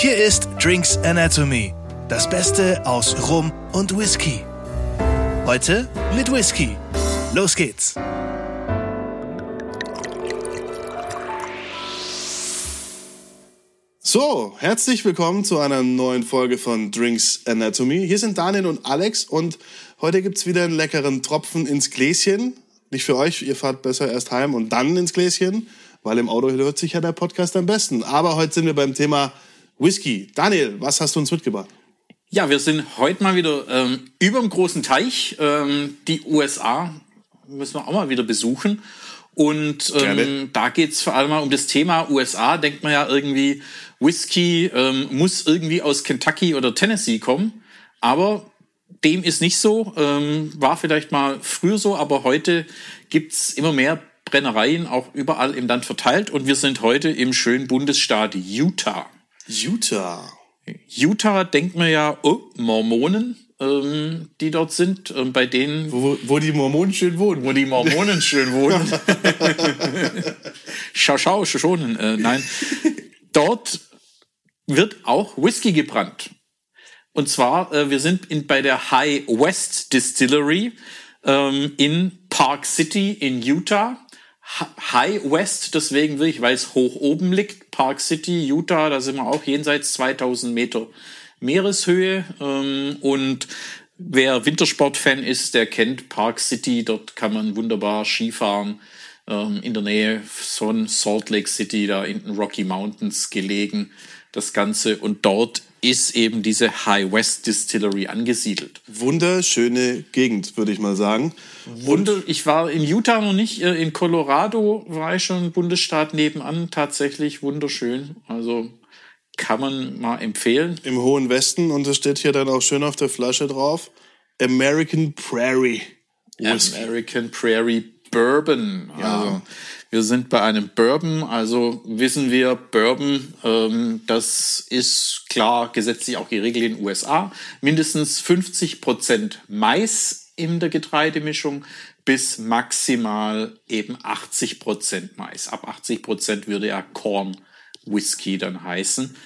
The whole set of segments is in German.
Hier ist Drinks Anatomy, das Beste aus Rum und Whisky. Heute mit Whisky. Los geht's. So, herzlich willkommen zu einer neuen Folge von Drinks Anatomy. Hier sind Daniel und Alex und heute gibt's wieder einen leckeren Tropfen ins Gläschen. Nicht für euch, ihr fahrt besser erst heim und dann ins Gläschen, weil im Auto hört sich ja der Podcast am besten. Aber heute sind wir beim Thema Whisky. Daniel, was hast du uns mitgebracht? Ja, wir sind heute mal wieder ähm, über dem großen Teich. Ähm, die USA müssen wir auch mal wieder besuchen. Und ähm, da geht's vor allem mal um das Thema USA. Denkt man ja irgendwie, Whisky ähm, muss irgendwie aus Kentucky oder Tennessee kommen. Aber dem ist nicht so. Ähm, war vielleicht mal früher so, aber heute gibt's immer mehr Brennereien, auch überall im Land verteilt. Und wir sind heute im schönen Bundesstaat Utah. Utah. Utah denkt man ja, oh, Mormonen, ähm, die dort sind, ähm, bei denen. Wo, wo die Mormonen schön wohnen. Wo die Mormonen schön wohnen. schau, schau, schon. Äh, nein. Dort wird auch Whisky gebrannt. Und zwar, äh, wir sind in, bei der High West Distillery ähm, in Park City in Utah. High West, deswegen wirklich, weil es hoch oben liegt. Park City, Utah, da sind wir auch jenseits 2000 Meter Meereshöhe. Ähm, und wer Wintersportfan ist, der kennt Park City. Dort kann man wunderbar Skifahren. Ähm, in der Nähe von Salt Lake City, da in den Rocky Mountains gelegen, das Ganze. Und dort ist eben diese High West Distillery angesiedelt. Wunderschöne Gegend, würde ich mal sagen. Wunder, ich war in Utah noch nicht, äh, in Colorado war ich schon Bundesstaat nebenan, tatsächlich wunderschön. Also kann man mal empfehlen. Im hohen Westen und es steht hier dann auch schön auf der Flasche drauf, American Prairie. Whisky. American Prairie Bourbon. Ja. Also, wir sind bei einem Bourbon, also wissen wir, Bourbon, ähm, das ist klar gesetzlich auch geregelt in den USA. Mindestens 50 Prozent Mais in der Getreidemischung bis maximal eben 80 Prozent Mais. Ab 80 Prozent würde ja Corn Whisky dann heißen.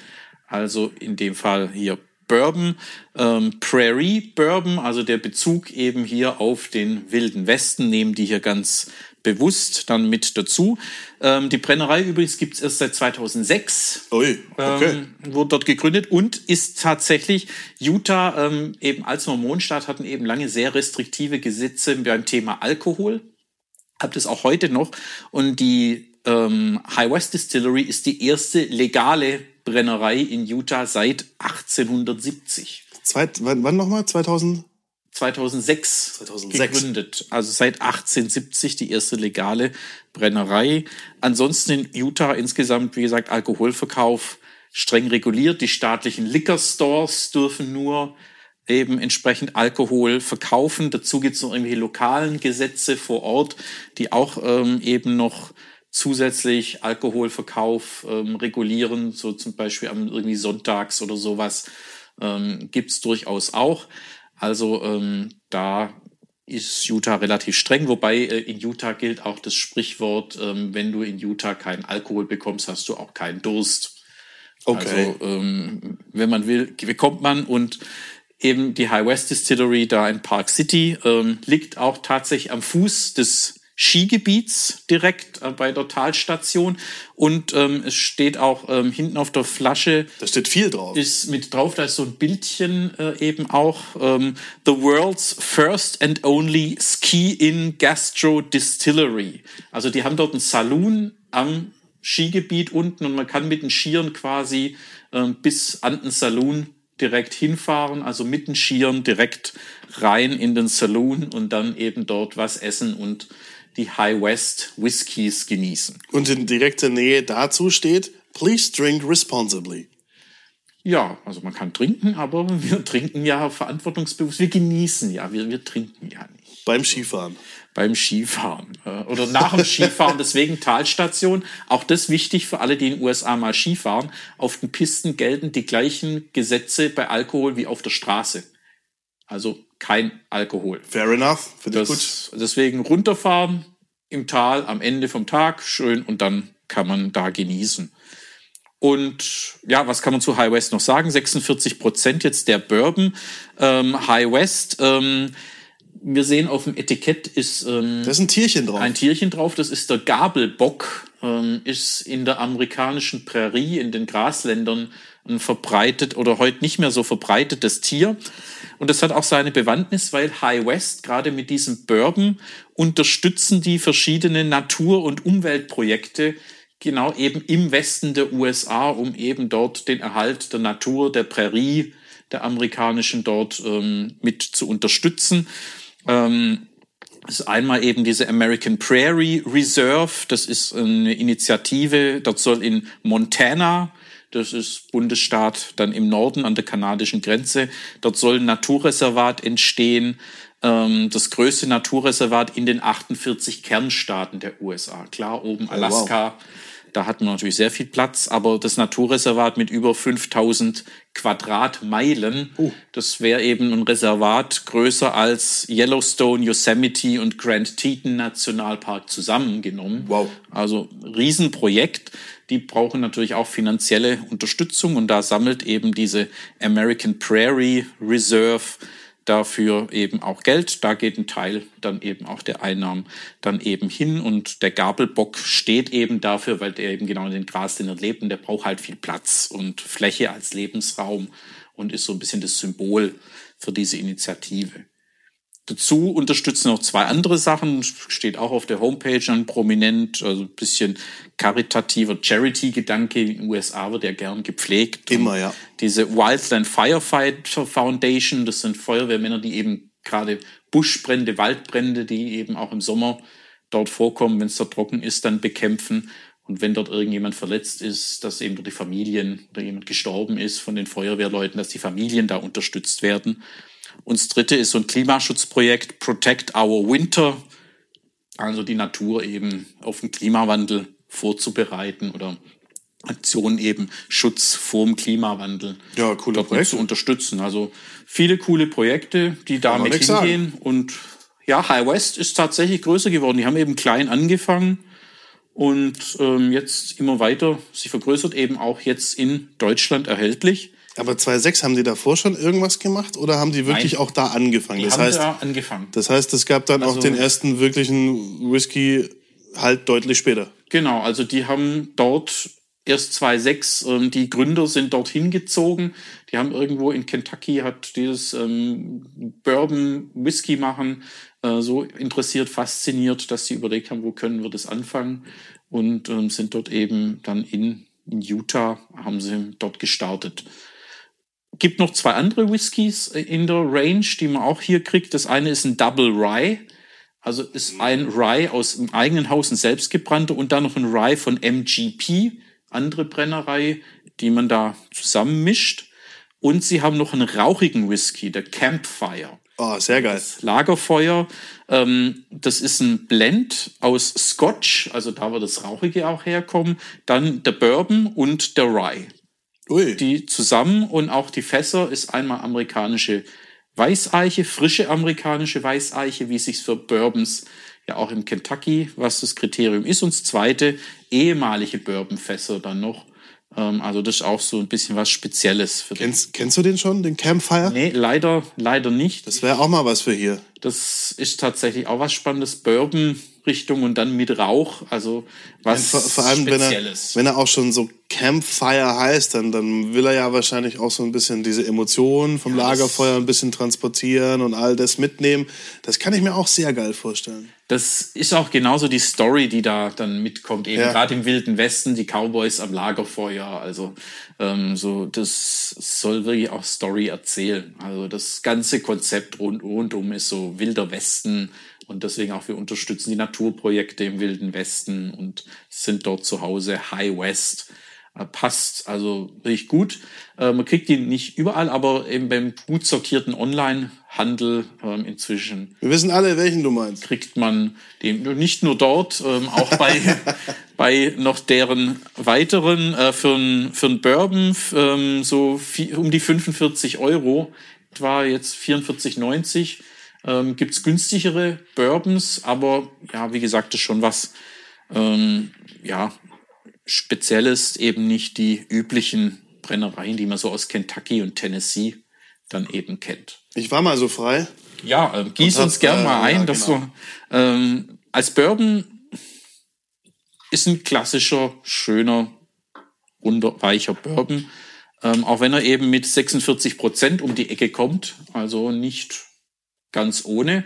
Also in dem Fall hier Bourbon, ähm, Prairie Bourbon, also der Bezug eben hier auf den Wilden Westen, nehmen die hier ganz bewusst dann mit dazu. Ähm, die Brennerei übrigens gibt es erst seit 2006. Ui, okay. Ähm, wurde dort gegründet und ist tatsächlich Utah ähm, eben als Mormonstaat hatten eben lange sehr restriktive Gesetze beim Thema Alkohol. Habt es auch heute noch. Und die ähm, High West Distillery ist die erste legale Brennerei in Utah seit 1870. Zweit, wann, wann nochmal? 2000? 2006, 2006 gegründet. Also seit 1870 die erste legale Brennerei. Ansonsten in Utah insgesamt, wie gesagt, Alkoholverkauf streng reguliert. Die staatlichen Liquor Stores dürfen nur eben entsprechend Alkohol verkaufen. Dazu gibt es noch irgendwelche lokalen Gesetze vor Ort, die auch ähm, eben noch zusätzlich Alkoholverkauf ähm, regulieren, so zum Beispiel am irgendwie sonntags oder sowas ähm, gibt durchaus auch. Also ähm, da ist Utah relativ streng, wobei äh, in Utah gilt auch das Sprichwort, ähm, wenn du in Utah keinen Alkohol bekommst, hast du auch keinen Durst. Okay. Also ähm, wenn man will, bekommt man und eben die High West Distillery da in Park City ähm, liegt auch tatsächlich am Fuß des Skigebiets direkt äh, bei der Talstation und ähm, es steht auch ähm, hinten auf der Flasche. Da steht viel drauf. Ist mit drauf, da ist so ein Bildchen äh, eben auch. Ähm, The world's first and only Ski-In Gastro Distillery. Also die haben dort einen Saloon am Skigebiet unten und man kann mit den Skiern quasi ähm, bis an den Saloon direkt hinfahren, also mit den Skiern direkt rein in den Saloon und dann eben dort was essen und die High West Whiskys genießen. Und in direkter Nähe dazu steht, please drink responsibly. Ja, also man kann trinken, aber wir trinken ja verantwortungsbewusst. Wir genießen ja, wir, wir trinken ja nicht. Beim Skifahren. Beim Skifahren äh, oder nach dem Skifahren, deswegen Talstation. Auch das wichtig für alle, die in den USA mal Skifahren. Auf den Pisten gelten die gleichen Gesetze bei Alkohol wie auf der Straße. Also kein Alkohol. Fair enough, finde ich gut. Deswegen runterfahren im Tal am Ende vom Tag, schön und dann kann man da genießen. Und ja, was kann man zu High West noch sagen? 46 Prozent jetzt der Bourbon. Ähm, High West, ähm, wir sehen auf dem Etikett ist ähm, das ist ein Tierchen drauf. Ein Tierchen drauf. Das ist der Gabelbock. Ähm, ist in der amerikanischen Prärie, in den Grasländern ein verbreitet oder heute nicht mehr so verbreitetes Tier. Und das hat auch seine Bewandtnis, weil High West gerade mit diesem Bourbon unterstützen die verschiedenen Natur- und Umweltprojekte genau eben im Westen der USA, um eben dort den Erhalt der Natur, der Prärie, der amerikanischen dort ähm, mit zu unterstützen. Ähm, das ist einmal eben diese American Prairie Reserve. Das ist eine Initiative. Dort soll in Montana, das ist Bundesstaat dann im Norden an der kanadischen Grenze, dort soll ein Naturreservat entstehen. Ähm, das größte Naturreservat in den 48 Kernstaaten der USA. Klar, oben Alaska. Oh, wow da hat man natürlich sehr viel Platz, aber das Naturreservat mit über 5000 Quadratmeilen, uh. das wäre eben ein Reservat größer als Yellowstone, Yosemite und Grand Teton Nationalpark zusammengenommen. Wow. Also Riesenprojekt. Die brauchen natürlich auch finanzielle Unterstützung und da sammelt eben diese American Prairie Reserve dafür eben auch Geld. Da geht ein Teil dann eben auch der Einnahmen dann eben hin. Und der Gabelbock steht eben dafür, weil der eben genau in den Grasländern lebt und der braucht halt viel Platz und Fläche als Lebensraum und ist so ein bisschen das Symbol für diese Initiative. Dazu unterstützen noch zwei andere Sachen, steht auch auf der Homepage dann prominent, also ein bisschen karitativer Charity-Gedanke. In den USA wird ja gern gepflegt. Immer, ja. Diese Wildland Firefighter Foundation, das sind Feuerwehrmänner, die eben gerade Buschbrände, Waldbrände, die eben auch im Sommer dort vorkommen, wenn es da trocken ist, dann bekämpfen. Und wenn dort irgendjemand verletzt ist, dass eben die Familien oder jemand gestorben ist von den Feuerwehrleuten, dass die Familien da unterstützt werden. Und das dritte ist so ein Klimaschutzprojekt Protect Our Winter, also die Natur eben auf den Klimawandel vorzubereiten oder Aktionen eben Schutz vorm Klimawandel ja, coole Projekte. zu unterstützen. Also viele coole Projekte, die damit hingehen. Sagen. Und ja, High West ist tatsächlich größer geworden. Die haben eben klein angefangen und ähm, jetzt immer weiter sich vergrößert, eben auch jetzt in Deutschland erhältlich. Aber 2.6 haben die davor schon irgendwas gemacht oder haben die wirklich Nein. auch da angefangen? Die das haben heißt, da angefangen. Das heißt, es gab dann also, auch den ersten wirklichen Whisky halt deutlich später. Genau, also die haben dort erst 2.6, ähm, die Gründer sind dorthin gezogen. Die haben irgendwo in Kentucky hat dieses ähm, Bourbon Whisky machen äh, so interessiert, fasziniert, dass sie überlegt haben, wo können wir das anfangen und ähm, sind dort eben dann in, in Utah, haben sie dort gestartet gibt noch zwei andere Whiskys in der Range, die man auch hier kriegt. Das eine ist ein Double Rye. Also ist ein Rye aus dem eigenen Haus, ein selbstgebrannter und dann noch ein Rye von MGP, andere Brennerei, die man da zusammenmischt. Und sie haben noch einen rauchigen Whisky, der Campfire. Oh, sehr geil. Das Lagerfeuer. Ähm, das ist ein Blend aus Scotch, also da wird das Rauchige auch herkommen. Dann der Bourbon und der Rye. Ui. die zusammen und auch die Fässer ist einmal amerikanische Weißeiche, frische amerikanische Weißeiche, wie es sich für Bourbons ja auch im Kentucky, was das Kriterium ist. Und das zweite, ehemalige Bourbonfässer dann noch. Ähm, also das ist auch so ein bisschen was Spezielles für kennst, den. Kennst du den schon, den Campfire? Nee, leider, leider nicht. Das wäre auch mal was für hier. Das ist tatsächlich auch was Spannendes. Bourbon Richtung und dann mit Rauch, also was vor, vor allem, Spezielles. Wenn er, wenn er auch schon so Campfire heißt, dann, dann will er ja wahrscheinlich auch so ein bisschen diese Emotionen vom ja, Lagerfeuer ein bisschen transportieren und all das mitnehmen. Das kann ich mir auch sehr geil vorstellen. Das ist auch genauso die Story, die da dann mitkommt. Eben ja. gerade im Wilden Westen, die Cowboys am Lagerfeuer. Also ähm, so, das soll wirklich auch Story erzählen. Also das ganze Konzept rund, rundum ist so wilder Westen und deswegen auch wir unterstützen die Naturprojekte im Wilden Westen und sind dort zu Hause. High West passt also richtig gut. Äh, man kriegt die nicht überall, aber eben beim gut sortierten Online-Handel ähm, inzwischen. Wir wissen alle, welchen du meinst. Kriegt man den nicht nur dort, ähm, auch bei, bei noch deren weiteren äh, für ein für ein Bourbon ähm, so um die 45 Euro, etwa jetzt 44,90 ähm, Gibt es günstigere Bourbons, aber ja, wie gesagt, ist schon was, ähm, ja, speziell ist, eben nicht die üblichen Brennereien, die man so aus Kentucky und Tennessee dann eben kennt. Ich war mal so frei. Ja, äh, gieß uns gern äh, mal ein, ja, dass genau. du ähm, als Bourbon ist ein klassischer, schöner, runder, weicher Bourbon. Ähm, auch wenn er eben mit 46 Prozent um die Ecke kommt, also nicht ganz ohne.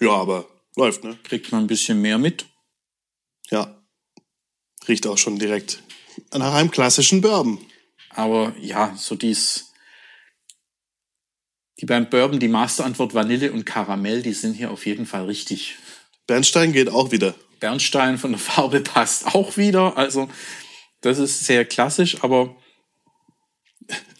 Ja, aber läuft, ne? Kriegt man ein bisschen mehr mit. Ja. Riecht auch schon direkt nach einem klassischen Bourbon. Aber ja, so dies. Die beim Bourbon, die Masterantwort Vanille und Karamell, die sind hier auf jeden Fall richtig. Bernstein geht auch wieder. Bernstein von der Farbe passt auch wieder. Also, das ist sehr klassisch, aber.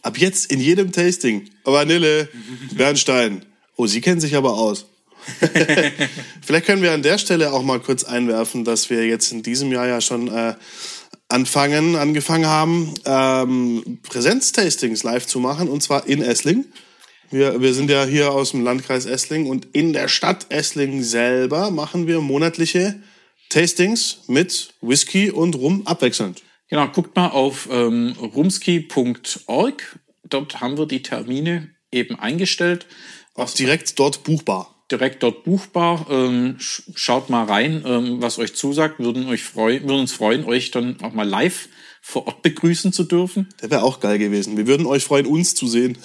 Ab jetzt in jedem Tasting Vanille, Bernstein. Oh, Sie kennen sich aber aus. Vielleicht können wir an der Stelle auch mal kurz einwerfen, dass wir jetzt in diesem Jahr ja schon äh, anfangen, angefangen haben, ähm, Präsenztastings live zu machen und zwar in Essling. Wir, wir sind ja hier aus dem Landkreis Essling und in der Stadt Essling selber machen wir monatliche Tastings mit Whisky und Rum abwechselnd. Genau, guckt mal auf ähm, rumski.org. Dort haben wir die Termine eben eingestellt. Auch direkt dort buchbar direkt dort buchbar. Ähm, schaut mal rein, ähm, was euch zusagt. Würden, euch freu würden uns freuen, euch dann auch mal live vor Ort begrüßen zu dürfen. Der wäre auch geil gewesen. Wir würden euch freuen, uns zu sehen.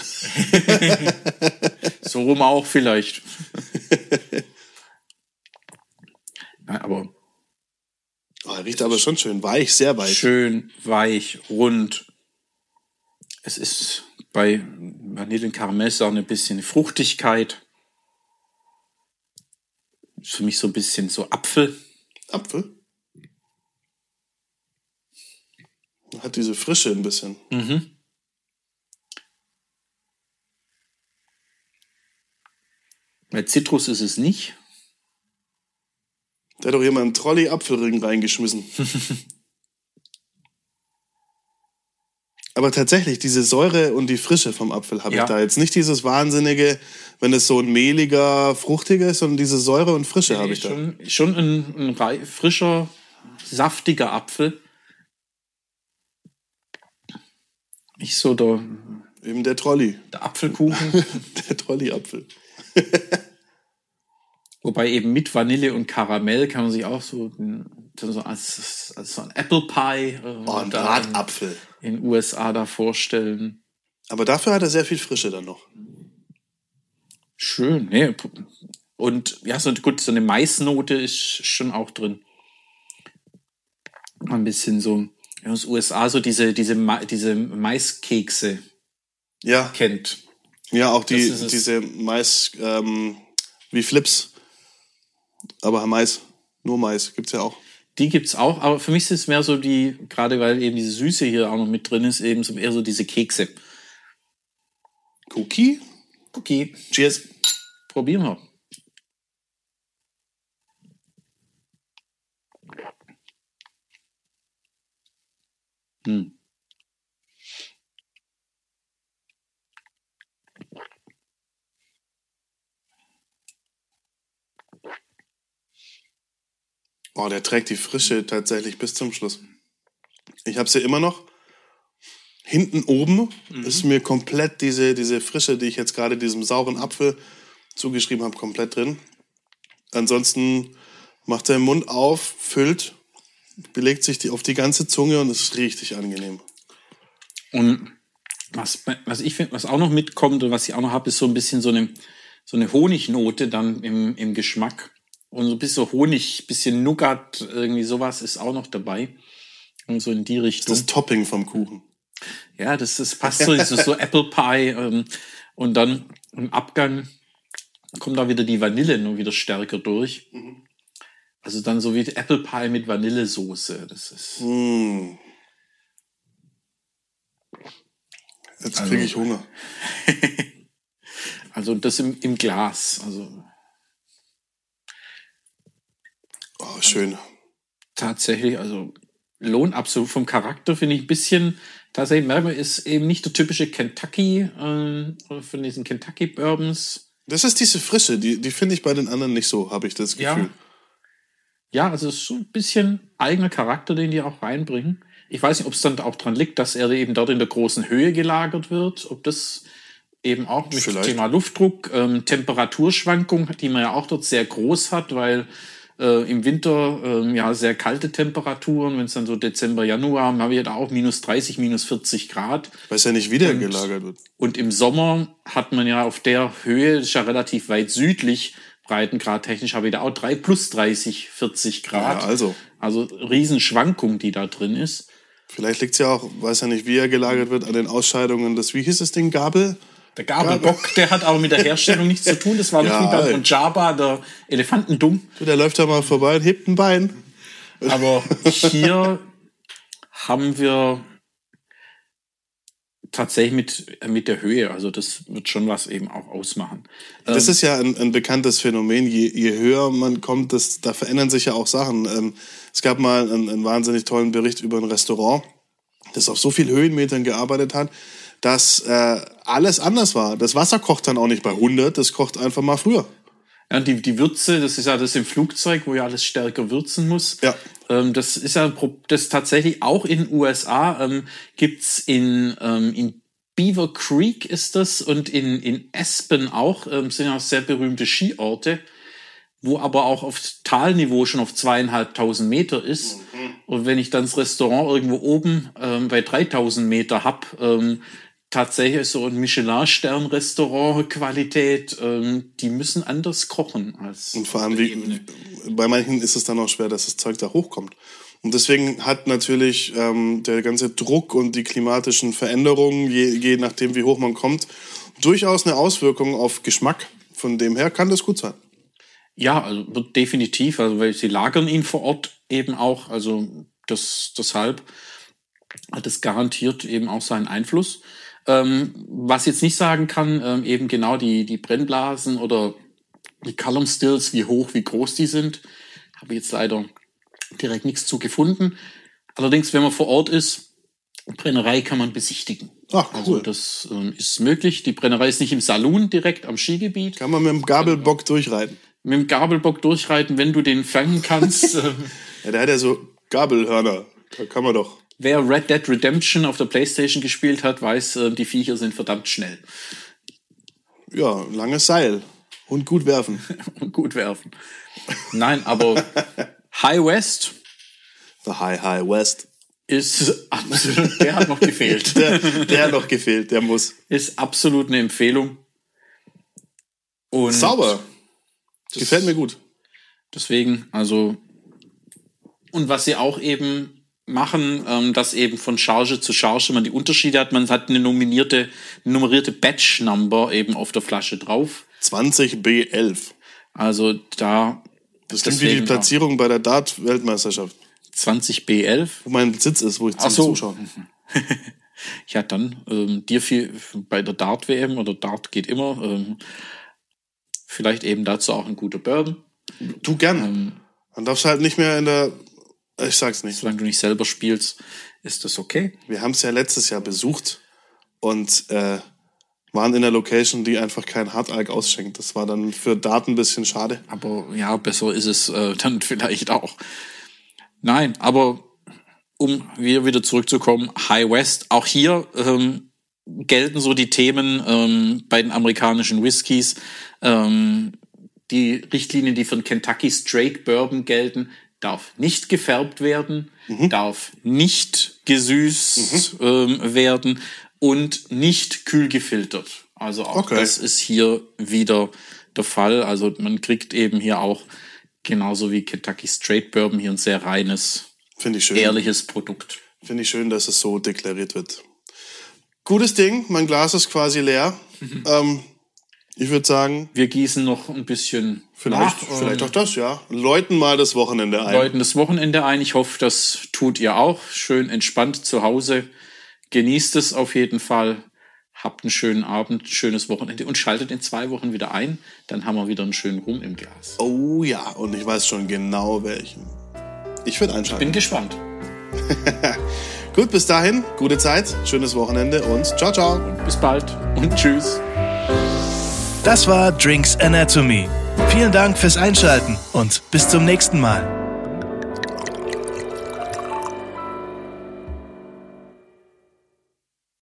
so rum auch vielleicht. ja, aber. Oh, er riecht aber schon schön weich, sehr weich. Schön, weich, rund. Es ist bei Vanillenkaramell auch ein bisschen Fruchtigkeit. Ist für mich so ein bisschen so Apfel. Apfel? Hat diese Frische ein bisschen. Mhm. Bei Zitrus ist es nicht. Da hat doch jemand einen Trolley-Apfelring reingeschmissen. Aber tatsächlich, diese Säure und die Frische vom Apfel habe ja. ich da jetzt. Nicht dieses wahnsinnige, wenn es so ein mehliger, fruchtiger ist, sondern diese Säure und Frische nee, habe ich schon, da. Schon ein, ein frischer, saftiger Apfel. Nicht so der. Eben der Trolley. Der Apfelkuchen. der Trolley-Apfel. Wobei eben mit Vanille und Karamell kann man sich auch so, so als, als so ein Apple Pie äh, oh, ein Bratapfel in USA da vorstellen. Aber dafür hat er sehr viel Frische dann noch. Schön, ne? Und ja, so gut, so eine Maisnote ist schon auch drin. Ein bisschen so aus USA so diese diese diese Maiskekse ja. kennt. Ja, auch die diese Mais ähm, wie Flips aber Mais, nur Mais gibt's ja auch. Die gibt's auch, aber für mich ist es mehr so die, gerade weil eben diese Süße hier auch noch mit drin ist, eben so eher so diese Kekse. Cookie? Cookie. Cheers. Probieren wir. Hm. Oh, der trägt die Frische tatsächlich bis zum Schluss. Ich habe sie immer noch. Hinten oben mhm. ist mir komplett diese, diese Frische, die ich jetzt gerade diesem sauren Apfel zugeschrieben habe, komplett drin. Ansonsten macht er den Mund auf, füllt, belegt sich die auf die ganze Zunge und ist richtig angenehm. Und was, was ich finde, was auch noch mitkommt und was ich auch noch habe, ist so ein bisschen so eine, so eine Honignote dann im, im Geschmack. Und so ein bisschen Honig, bisschen Nougat, irgendwie sowas ist auch noch dabei. Und so in die Richtung. Das Topping vom Kuchen. Ja, das, das passt so, das ist so Apple Pie. Ähm, und dann im Abgang kommt da wieder die Vanille nur wieder stärker durch. Mhm. Also dann so wie Apple Pie mit Vanillesoße. Das ist. Mm. Jetzt kriege also, ich Hunger. also das im, im Glas. Also Oh, schön. Tatsächlich, also lohnt absolut vom Charakter, finde ich ein bisschen. Tatsächlich, Merbe ist eben nicht der typische Kentucky, äh, von diesen Kentucky Bourbons. Das ist diese Frische, die, die finde ich bei den anderen nicht so, habe ich das Gefühl. Ja. ja, also es ist so ein bisschen eigener Charakter, den die auch reinbringen. Ich weiß nicht, ob es dann auch dran liegt, dass er eben dort in der großen Höhe gelagert wird, ob das eben auch mit dem Thema Luftdruck, ähm, Temperaturschwankung, die man ja auch dort sehr groß hat, weil äh, im Winter äh, ja sehr kalte Temperaturen, wenn es dann so Dezember, Januar, haben wir da auch minus 30, minus 40 Grad. Weil es ja nicht wieder und, gelagert wird. Und im Sommer hat man ja auf der Höhe, das ist ja relativ weit südlich, Breitengrad technisch habe ich da auch drei plus 30, 40 Grad. Ja, also. Also Riesenschwankung, die da drin ist. Vielleicht liegt es ja auch, weiß ja nicht, wie er gelagert wird, an den Ausscheidungen des, wie hieß das Ding, Gabel? Der Gabelbock, der hat aber mit der Herstellung nichts zu tun. Das war nicht ja, wie beim Jabba, der Elefantendumm. Der läuft da mal vorbei und hebt ein Bein. Aber hier haben wir tatsächlich mit, mit der Höhe. Also das wird schon was eben auch ausmachen. Das ähm, ist ja ein, ein bekanntes Phänomen. Je, je höher man kommt, das, da verändern sich ja auch Sachen. Ähm, es gab mal einen, einen wahnsinnig tollen Bericht über ein Restaurant, das auf so viel Höhenmetern gearbeitet hat, dass äh, alles anders war. Das Wasser kocht dann auch nicht bei 100, das kocht einfach mal früher. Ja, die, die Würze, das ist ja das im Flugzeug, wo ja alles stärker würzen muss. Ja. Ähm, das ist ja das tatsächlich auch in den USA ähm, gibt's in, ähm, in Beaver Creek ist das und in, in Aspen auch, ähm, sind ja sehr berühmte Skiorte, wo aber auch auf Talniveau schon auf zweieinhalbtausend Meter ist. Mhm. Und wenn ich dann das Restaurant irgendwo oben ähm, bei 3000 Meter hab, ähm, tatsächlich so ein Michelin-Stern-Restaurant-Qualität, ähm, die müssen anders kochen als. Und vor allem, wie, bei manchen ist es dann auch schwer, dass das Zeug da hochkommt. Und deswegen hat natürlich ähm, der ganze Druck und die klimatischen Veränderungen, je, je nachdem wie hoch man kommt, durchaus eine Auswirkung auf Geschmack. Von dem her kann das gut sein. Ja, also wird definitiv, also weil sie lagern ihn vor Ort eben auch, also das deshalb hat es garantiert eben auch seinen Einfluss. Ähm, was jetzt nicht sagen kann, ähm, eben genau die, die Brennblasen oder die Column Stills, wie hoch, wie groß die sind, habe ich jetzt leider direkt nichts zu gefunden. Allerdings, wenn man vor Ort ist, Brennerei kann man besichtigen. Ach, also cool. Also das ähm, ist möglich. Die Brennerei ist nicht im Saloon direkt am Skigebiet. Kann man mit dem Gabelbock durchreiten? Mit dem Gabelbock durchreiten, wenn du den fangen kannst. ja, der hat ja so Gabelhörner. Da kann man doch. Wer Red Dead Redemption auf der Playstation gespielt hat, weiß, äh, die Viecher sind verdammt schnell. Ja, langes Seil. Und gut werfen. Und gut werfen. Nein, aber High West. The High High West. Ist absolut, der hat noch gefehlt. der, der hat noch gefehlt, der muss. Ist absolut eine Empfehlung. Und Sauber. Gefällt mir gut. Deswegen, also, und was sie auch eben machen, ähm, dass eben von Charge zu Charge man die Unterschiede hat. Man hat eine nominierte, nummerierte Batch Number eben auf der Flasche drauf. 20B11. Also da. Das klingt wie die Platzierung bei der Dart-Weltmeisterschaft. 20B11. Wo mein Sitz ist, wo ich zum so. Zuschauen. ja, dann ähm, dir viel bei der Dart-WM oder Dart geht immer. Ähm, vielleicht eben dazu auch ein guter Bourbon. Du gern. Ähm, Man darf es halt nicht mehr in der ich sag's nicht. Solange du nicht selber spielst, ist das okay. Wir haben es ja letztes Jahr besucht und äh, waren in der Location, die einfach kein Hardalk ausschenkt. Das war dann für Daten ein bisschen schade. Aber ja, besser ist es äh, dann vielleicht auch. Nein, aber um wieder zurückzukommen, High West, auch hier ähm, gelten so die Themen ähm, bei den amerikanischen Whiskys. Ähm, die Richtlinien, die für den Kentucky Straight Bourbon darf nicht gefärbt werden, mhm. darf nicht gesüßt mhm. ähm, werden und nicht kühl gefiltert. Also auch okay. das ist hier wieder der Fall. Also man kriegt eben hier auch genauso wie Kentucky Straight Bourbon hier ein sehr reines, ich schön. ehrliches Produkt. Finde ich schön, dass es so deklariert wird. Gutes Ding, mein Glas ist quasi leer. Mhm. Ähm, ich würde sagen. Wir gießen noch ein bisschen vielleicht, nach. Vielleicht auch das, ja. Läuten mal das Wochenende ein. Läuten das Wochenende ein. Ich hoffe, das tut ihr auch. Schön entspannt zu Hause. Genießt es auf jeden Fall. Habt einen schönen Abend, schönes Wochenende und schaltet in zwei Wochen wieder ein. Dann haben wir wieder einen schönen Rum im Glas. Oh ja, und ich weiß schon genau welchen. Ich würde einschalten. Bin gespannt. Gut, bis dahin, gute Zeit, schönes Wochenende und ciao, ciao. Und bis bald und tschüss. Das war Drinks Anatomy. Vielen Dank fürs Einschalten und bis zum nächsten Mal.